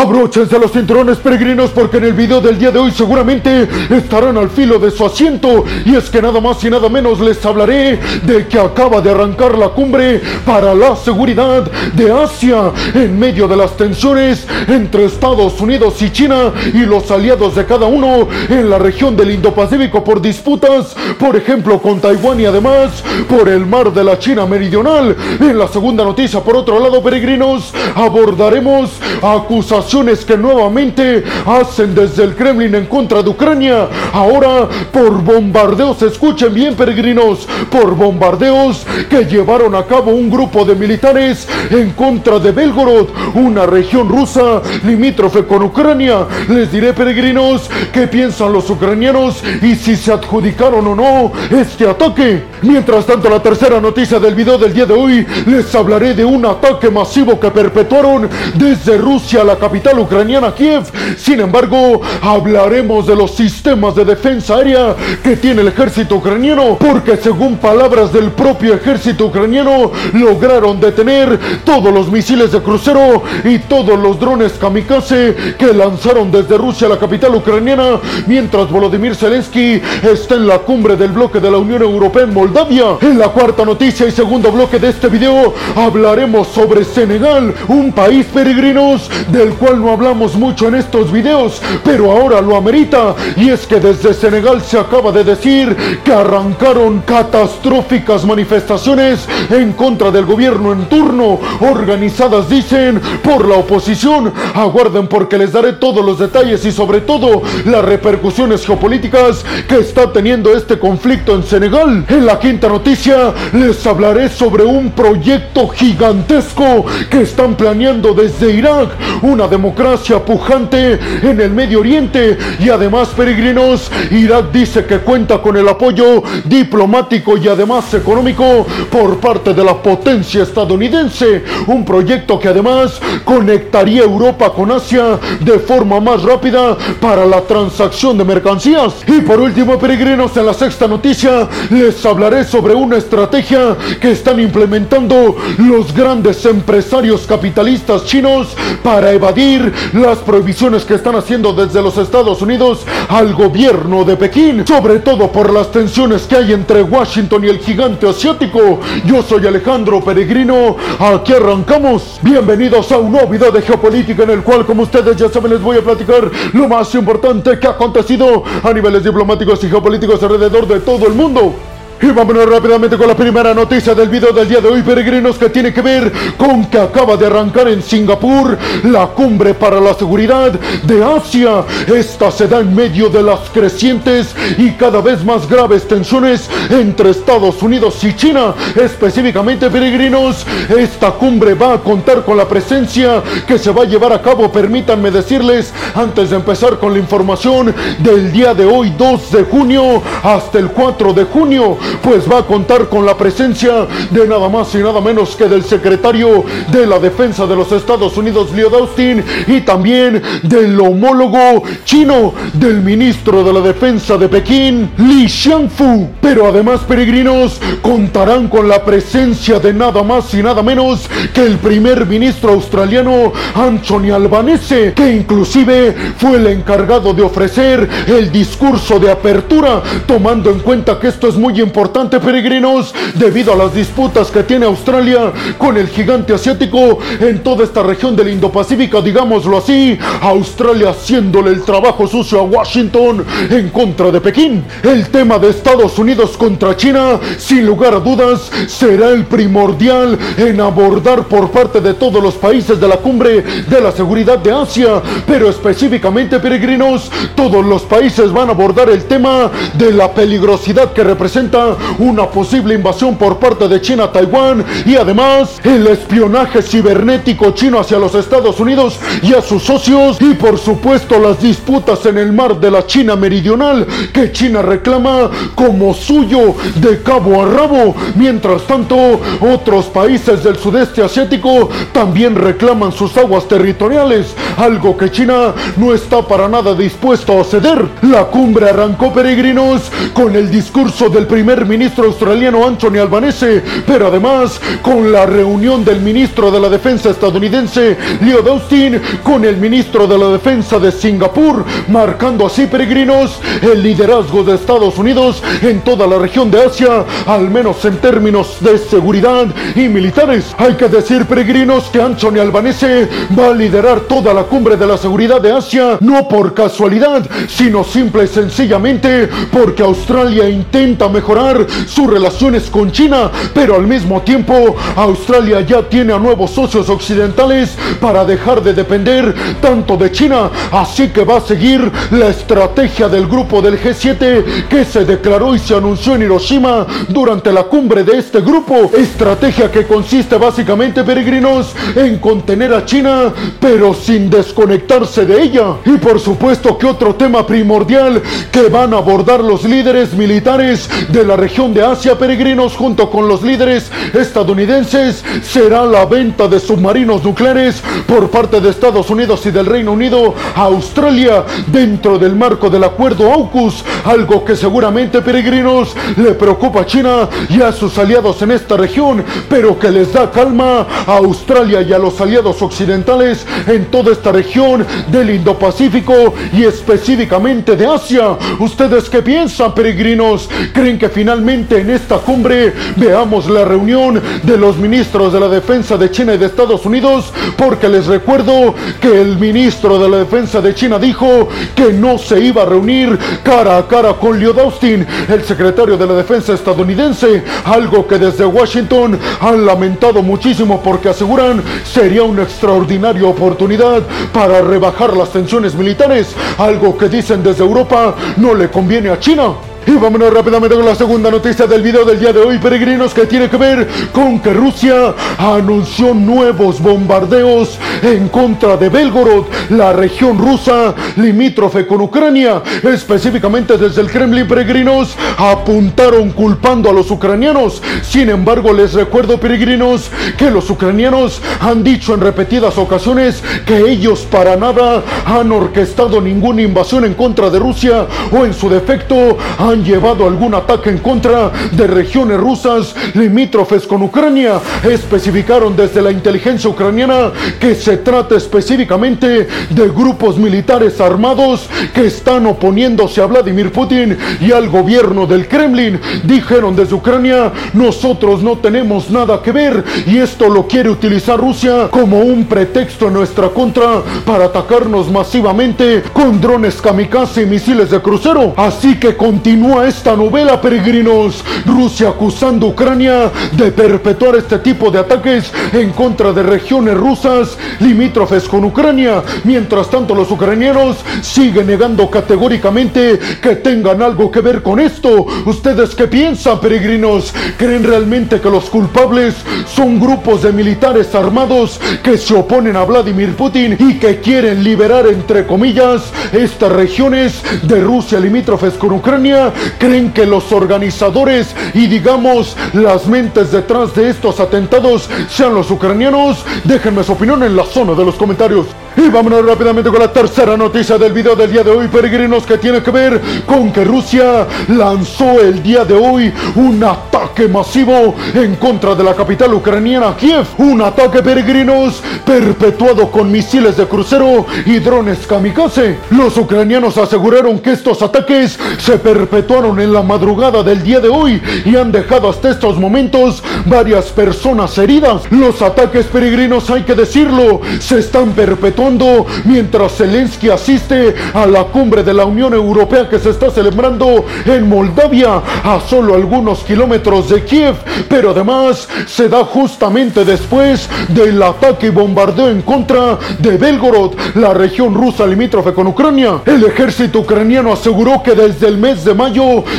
Abróchense los cinturones peregrinos porque en el video del día de hoy seguramente estarán al filo de su asiento. Y es que nada más y nada menos les hablaré de que acaba de arrancar la cumbre para la seguridad de Asia en medio de las tensiones entre Estados Unidos y China y los aliados de cada uno en la región del Indo-Pacífico por disputas, por ejemplo con Taiwán y además por el mar de la China meridional. En la segunda noticia, por otro lado, peregrinos, abordaremos acusaciones que nuevamente hacen desde el Kremlin en contra de Ucrania. Ahora por bombardeos, escuchen bien peregrinos, por bombardeos que llevaron a cabo un grupo de militares en contra de Belgorod, una región rusa limítrofe con Ucrania. Les diré peregrinos qué piensan los ucranianos y si se adjudicaron o no este ataque. Mientras tanto, la tercera noticia del video del día de hoy, les hablaré de un ataque masivo que perpetuaron desde Rusia a la capital capital ucraniana Kiev. Sin embargo, hablaremos de los sistemas de defensa aérea que tiene el ejército ucraniano, porque según palabras del propio ejército ucraniano, lograron detener todos los misiles de crucero y todos los drones kamikaze que lanzaron desde Rusia a la capital ucraniana, mientras Volodymyr Zelensky está en la cumbre del bloque de la Unión Europea en Moldavia. En la cuarta noticia y segundo bloque de este video hablaremos sobre Senegal, un país peregrinos del cual no hablamos mucho en estos videos, pero ahora lo amerita. Y es que desde Senegal se acaba de decir que arrancaron catastróficas manifestaciones en contra del gobierno en turno, organizadas, dicen, por la oposición. Aguarden porque les daré todos los detalles y sobre todo las repercusiones geopolíticas que está teniendo este conflicto en Senegal. En la quinta noticia les hablaré sobre un proyecto gigantesco que están planeando desde Irak, una democracia pujante en el Medio Oriente y además peregrinos, Irak dice que cuenta con el apoyo diplomático y además económico por parte de la potencia estadounidense, un proyecto que además conectaría Europa con Asia de forma más rápida para la transacción de mercancías. Y por último, peregrinos, en la sexta noticia les hablaré sobre una estrategia que están implementando los grandes empresarios capitalistas chinos para evadir las prohibiciones que están haciendo desde los Estados Unidos al gobierno de Pekín, sobre todo por las tensiones que hay entre Washington y el gigante asiático. Yo soy Alejandro Peregrino, aquí arrancamos. Bienvenidos a un nuevo video de geopolítica en el cual, como ustedes ya saben, les voy a platicar lo más importante que ha acontecido a niveles diplomáticos y geopolíticos alrededor de todo el mundo. Y vámonos rápidamente con la primera noticia del video del día de hoy, peregrinos, que tiene que ver con que acaba de arrancar en Singapur la cumbre para la seguridad de Asia. Esta se da en medio de las crecientes y cada vez más graves tensiones entre Estados Unidos y China. Específicamente, peregrinos, esta cumbre va a contar con la presencia que se va a llevar a cabo. Permítanme decirles, antes de empezar con la información del día de hoy, 2 de junio hasta el 4 de junio pues va a contar con la presencia de nada más y nada menos que del secretario de la Defensa de los Estados Unidos, Leo Austin, y también del homólogo chino del ministro de la Defensa de Pekín, Li Xiangfu. Pero además, peregrinos, contarán con la presencia de nada más y nada menos que el primer ministro australiano, Anthony Albanese, que inclusive fue el encargado de ofrecer el discurso de apertura, tomando en cuenta que esto es muy importante importante, peregrinos, debido a las disputas que tiene Australia con el gigante asiático en toda esta región del Indo-Pacífico, digámoslo así, Australia haciéndole el trabajo sucio a Washington en contra de Pekín. El tema de Estados Unidos contra China, sin lugar a dudas, será el primordial en abordar por parte de todos los países de la cumbre de la seguridad de Asia, pero específicamente, peregrinos, todos los países van a abordar el tema de la peligrosidad que representa una posible invasión por parte de China a Taiwán y además el espionaje cibernético chino hacia los Estados Unidos y a sus socios y por supuesto las disputas en el mar de la China meridional que China reclama como suyo de cabo a rabo. Mientras tanto, otros países del sudeste asiático también reclaman sus aguas territoriales, algo que China no está para nada dispuesto a ceder. La cumbre arrancó peregrinos con el discurso del primer ministro australiano Anthony Albanese, pero además con la reunión del ministro de la Defensa estadounidense Leo Austin con el ministro de la Defensa de Singapur, marcando así peregrinos el liderazgo de Estados Unidos en toda la región de Asia, al menos en términos de seguridad y militares. Hay que decir peregrinos que Anthony Albanese va a liderar toda la cumbre de la seguridad de Asia, no por casualidad, sino simple y sencillamente porque Australia intenta mejorar sus relaciones con China, pero al mismo tiempo Australia ya tiene a nuevos socios occidentales para dejar de depender tanto de China, así que va a seguir la estrategia del grupo del G7 que se declaró y se anunció en Hiroshima durante la cumbre de este grupo, estrategia que consiste básicamente peregrinos en contener a China, pero sin desconectarse de ella. Y por supuesto que otro tema primordial que van a abordar los líderes militares de la región de Asia peregrinos junto con los líderes estadounidenses será la venta de submarinos nucleares por parte de Estados Unidos y del Reino Unido a Australia dentro del marco del acuerdo AUKUS, algo que seguramente peregrinos le preocupa a China y a sus aliados en esta región, pero que les da calma a Australia y a los aliados occidentales en toda esta región del Indo-Pacífico y específicamente de Asia. ¿Ustedes qué piensan, peregrinos? ¿Creen que finalmente en esta cumbre veamos la reunión de los ministros de la defensa de China y de Estados Unidos? Porque les recuerdo que el ministro de la defensa de China dijo que no se iba a reunir cara a cara con Lloyd Austin, el secretario de la defensa estadounidense, algo que desde Washington han lamentado muchísimo porque aseguran sería una extraordinaria oportunidad para rebajar las tensiones militares, algo que dicen desde Europa no le conviene a China. Y vámonos rápidamente con la segunda noticia del video del día de hoy, peregrinos, que tiene que ver con que Rusia anunció nuevos bombardeos en contra de Belgorod, la región rusa limítrofe con Ucrania. Específicamente desde el Kremlin, peregrinos, apuntaron culpando a los ucranianos. Sin embargo, les recuerdo, peregrinos, que los ucranianos han dicho en repetidas ocasiones que ellos para nada han orquestado ninguna invasión en contra de Rusia o en su defecto llevado algún ataque en contra de regiones rusas limítrofes con Ucrania. Especificaron desde la inteligencia ucraniana que se trata específicamente de grupos militares armados que están oponiéndose a Vladimir Putin y al gobierno del Kremlin. Dijeron desde Ucrania, nosotros no tenemos nada que ver y esto lo quiere utilizar Rusia como un pretexto en nuestra contra para atacarnos masivamente con drones kamikaze y misiles de crucero. Así que continúa esta novela, peregrinos. Rusia acusando a Ucrania de perpetuar este tipo de ataques en contra de regiones rusas limítrofes con Ucrania. Mientras tanto, los ucranianos siguen negando categóricamente que tengan algo que ver con esto. ¿Ustedes qué piensan, peregrinos? ¿Creen realmente que los culpables son grupos de militares armados que se oponen a Vladimir Putin y que quieren liberar, entre comillas, estas regiones de Rusia limítrofes con Ucrania? ¿Creen que los organizadores y digamos las mentes detrás de estos atentados sean los ucranianos? Déjenme su opinión en la zona de los comentarios. Y vámonos rápidamente con la tercera noticia del video del día de hoy, peregrinos, que tiene que ver con que Rusia lanzó el día de hoy un ataque masivo en contra de la capital ucraniana, Kiev. Un ataque, peregrinos, perpetuado con misiles de crucero y drones kamikaze. Los ucranianos aseguraron que estos ataques se perpetuaron en la madrugada del día de hoy y han dejado hasta estos momentos varias personas heridas. Los ataques peregrinos, hay que decirlo, se están perpetuando mientras Zelensky asiste a la cumbre de la Unión Europea que se está celebrando en Moldavia, a solo algunos kilómetros de Kiev, pero además se da justamente después del ataque y bombardeo en contra de Belgorod, la región rusa limítrofe con Ucrania. El ejército ucraniano aseguró que desde el mes de mayo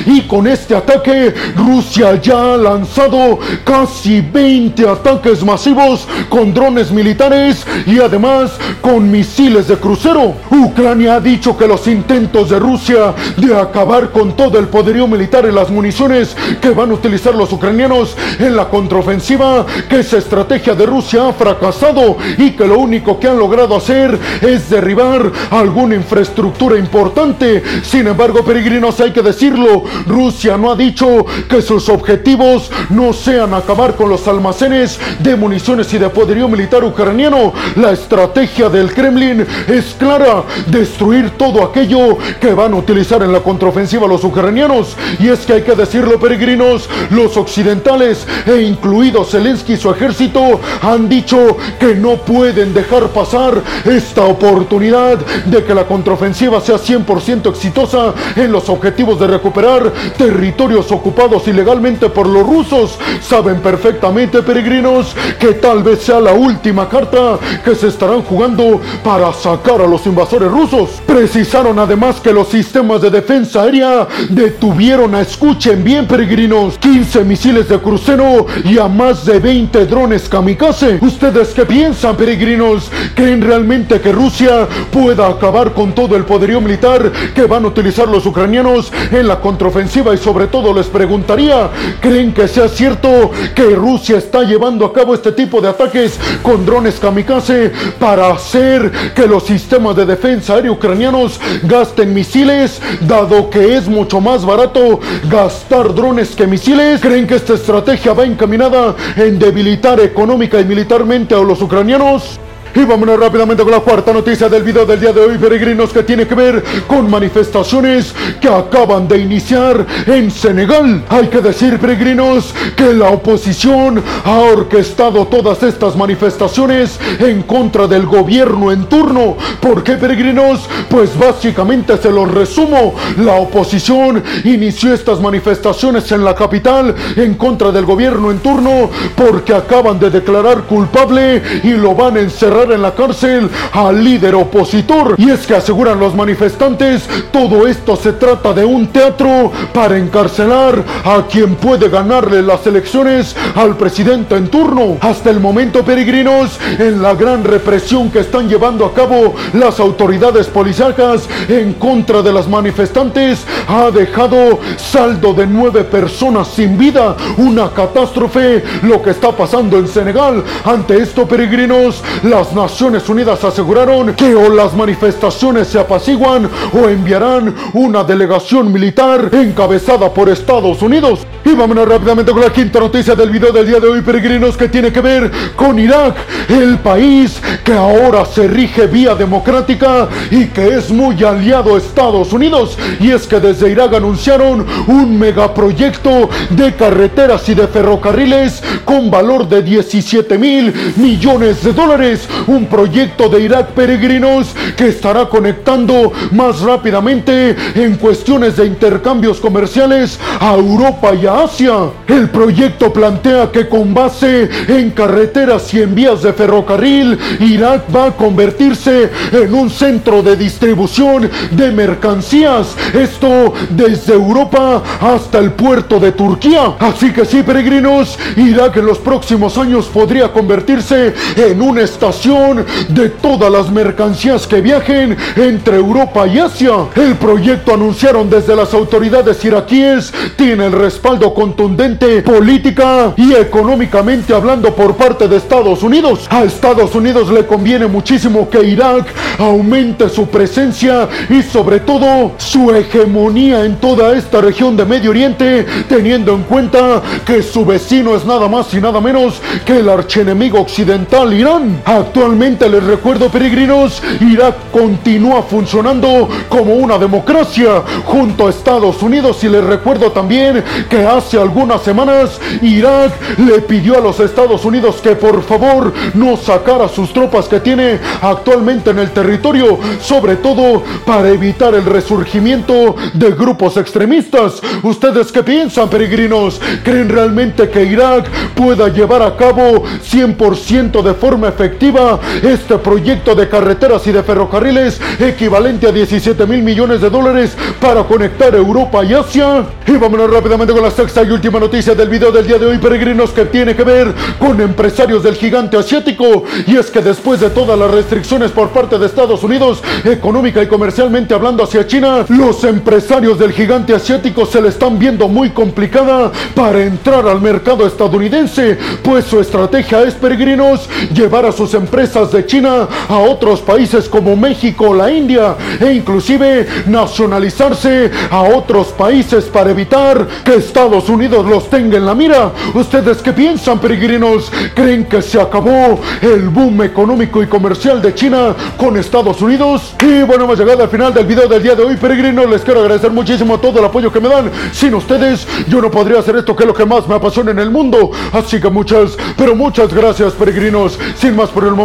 y con este ataque, Rusia ya ha lanzado casi 20 ataques masivos con drones militares y además con misiles de crucero. Ucrania ha dicho que los intentos de Rusia de acabar con todo el poderío militar y las municiones que van a utilizar los ucranianos en la contraofensiva, que esa estrategia de Rusia ha fracasado y que lo único que han logrado hacer es derribar alguna infraestructura importante. Sin embargo, peregrinos, hay que decir decirlo, Rusia no ha dicho que sus objetivos no sean acabar con los almacenes de municiones y de poderío militar ucraniano. La estrategia del Kremlin es clara, destruir todo aquello que van a utilizar en la contraofensiva los ucranianos. Y es que hay que decirlo, peregrinos, los occidentales e incluidos Zelensky y su ejército han dicho que no pueden dejar pasar esta oportunidad de que la contraofensiva sea 100% exitosa en los objetivos de recuperar territorios ocupados ilegalmente por los rusos. Saben perfectamente, peregrinos, que tal vez sea la última carta que se estarán jugando para sacar a los invasores rusos. Precisaron además que los sistemas de defensa aérea detuvieron a, escuchen bien peregrinos, 15 misiles de crucero y a más de 20 drones kamikaze. ¿Ustedes qué piensan peregrinos? ¿Creen realmente que Rusia pueda acabar con todo el poderío militar que van a utilizar los ucranianos en la contraofensiva? Y sobre todo les preguntaría, ¿creen que sea cierto que Rusia está llevando a cabo este tipo de ataques con drones kamikaze para hacer que los sistemas de defensa aérea ucranianos gasten misiles, dado que es mucho más barato gastar drones que misiles? ¿Creen que esta estrategia va encaminada en debilitar económica y militarmente a los ucranianos? Y vámonos rápidamente con la cuarta noticia del video del día de hoy, peregrinos, que tiene que ver con manifestaciones que acaban de iniciar en Senegal. Hay que decir, peregrinos, que la oposición ha orquestado todas estas manifestaciones en contra del gobierno en turno. ¿Por qué, peregrinos? Pues básicamente se los resumo. La oposición inició estas manifestaciones en la capital en contra del gobierno en turno porque acaban de declarar culpable y lo van a encerrar en la cárcel al líder opositor. Y es que aseguran los manifestantes, todo esto se trata de un teatro para encarcelar a quien puede ganarle las elecciones al presidente en turno. Hasta el momento, peregrinos, en la gran represión que están llevando a cabo las autoridades policíacas en contra de las manifestantes, ha dejado saldo de nueve personas sin vida. Una catástrofe lo que está pasando en Senegal. Ante esto, peregrinos, las Naciones Unidas aseguraron que o las manifestaciones se apaciguan o enviarán una delegación militar encabezada por Estados Unidos. Y vámonos rápidamente con la quinta noticia del video del día de hoy, peregrinos, que tiene que ver con Irak, el país que ahora se rige vía democrática y que es muy aliado a Estados Unidos. Y es que desde Irak anunciaron un megaproyecto de carreteras y de ferrocarriles con valor de 17 mil millones de dólares, un proyecto de Irak peregrinos que estará conectando más rápidamente en cuestiones de intercambios comerciales a Europa y a Asia. El proyecto plantea que con base en carreteras y en vías de ferrocarril, Irak va a convertirse en un centro de distribución de mercancías. Esto desde Europa hasta el puerto de Turquía. Así que sí, peregrinos, Irak en los próximos años podría convertirse en una estación de todas las mercancías que viajen entre Europa y Asia. El proyecto anunciaron desde las autoridades iraquíes tiene el respaldo contundente política y económicamente hablando por parte de Estados Unidos. A Estados Unidos le conviene muchísimo que Irak aumente su presencia y sobre todo su hegemonía en toda esta región de Medio Oriente, teniendo en cuenta que su vecino es nada más y nada menos que el archienemigo occidental Irán. Actualmente les recuerdo peregrinos, Irak continúa funcionando como una democracia junto a Estados Unidos y les recuerdo también que hace algunas semanas Irak le pidió a los Estados Unidos que por favor no sacara sus tropas que tiene actualmente en el territorio, sobre todo para evitar el resurgimiento de grupos extremistas. ¿Ustedes qué piensan, peregrinos? ¿Creen realmente que Irak pueda llevar a cabo 100% de forma efectiva este proyecto de carreteras y de ferrocarriles equivalente a 17 mil millones de dólares para conectar Europa y Asia. Y vámonos rápidamente con la sexta y última noticia del video del día de hoy, peregrinos, que tiene que ver con empresarios del gigante asiático. Y es que después de todas las restricciones por parte de Estados Unidos, económica y comercialmente hablando hacia China, los empresarios del gigante asiático se le están viendo muy complicada para entrar al mercado estadounidense, pues su estrategia es, peregrinos, llevar a sus empresas de China a otros países como México, la India e inclusive nacionalizarse a otros países para evitar que Estados Unidos los tenga en la mira. ¿Ustedes qué piensan, peregrinos? ¿Creen que se acabó el boom económico y comercial de China con Estados Unidos? Y bueno, hemos llegado al final del video del día de hoy, peregrinos. Les quiero agradecer muchísimo todo el apoyo que me dan. Sin ustedes, yo no podría hacer esto que es lo que más me apasiona en el mundo. Así que muchas, pero muchas gracias, peregrinos. Sin más por el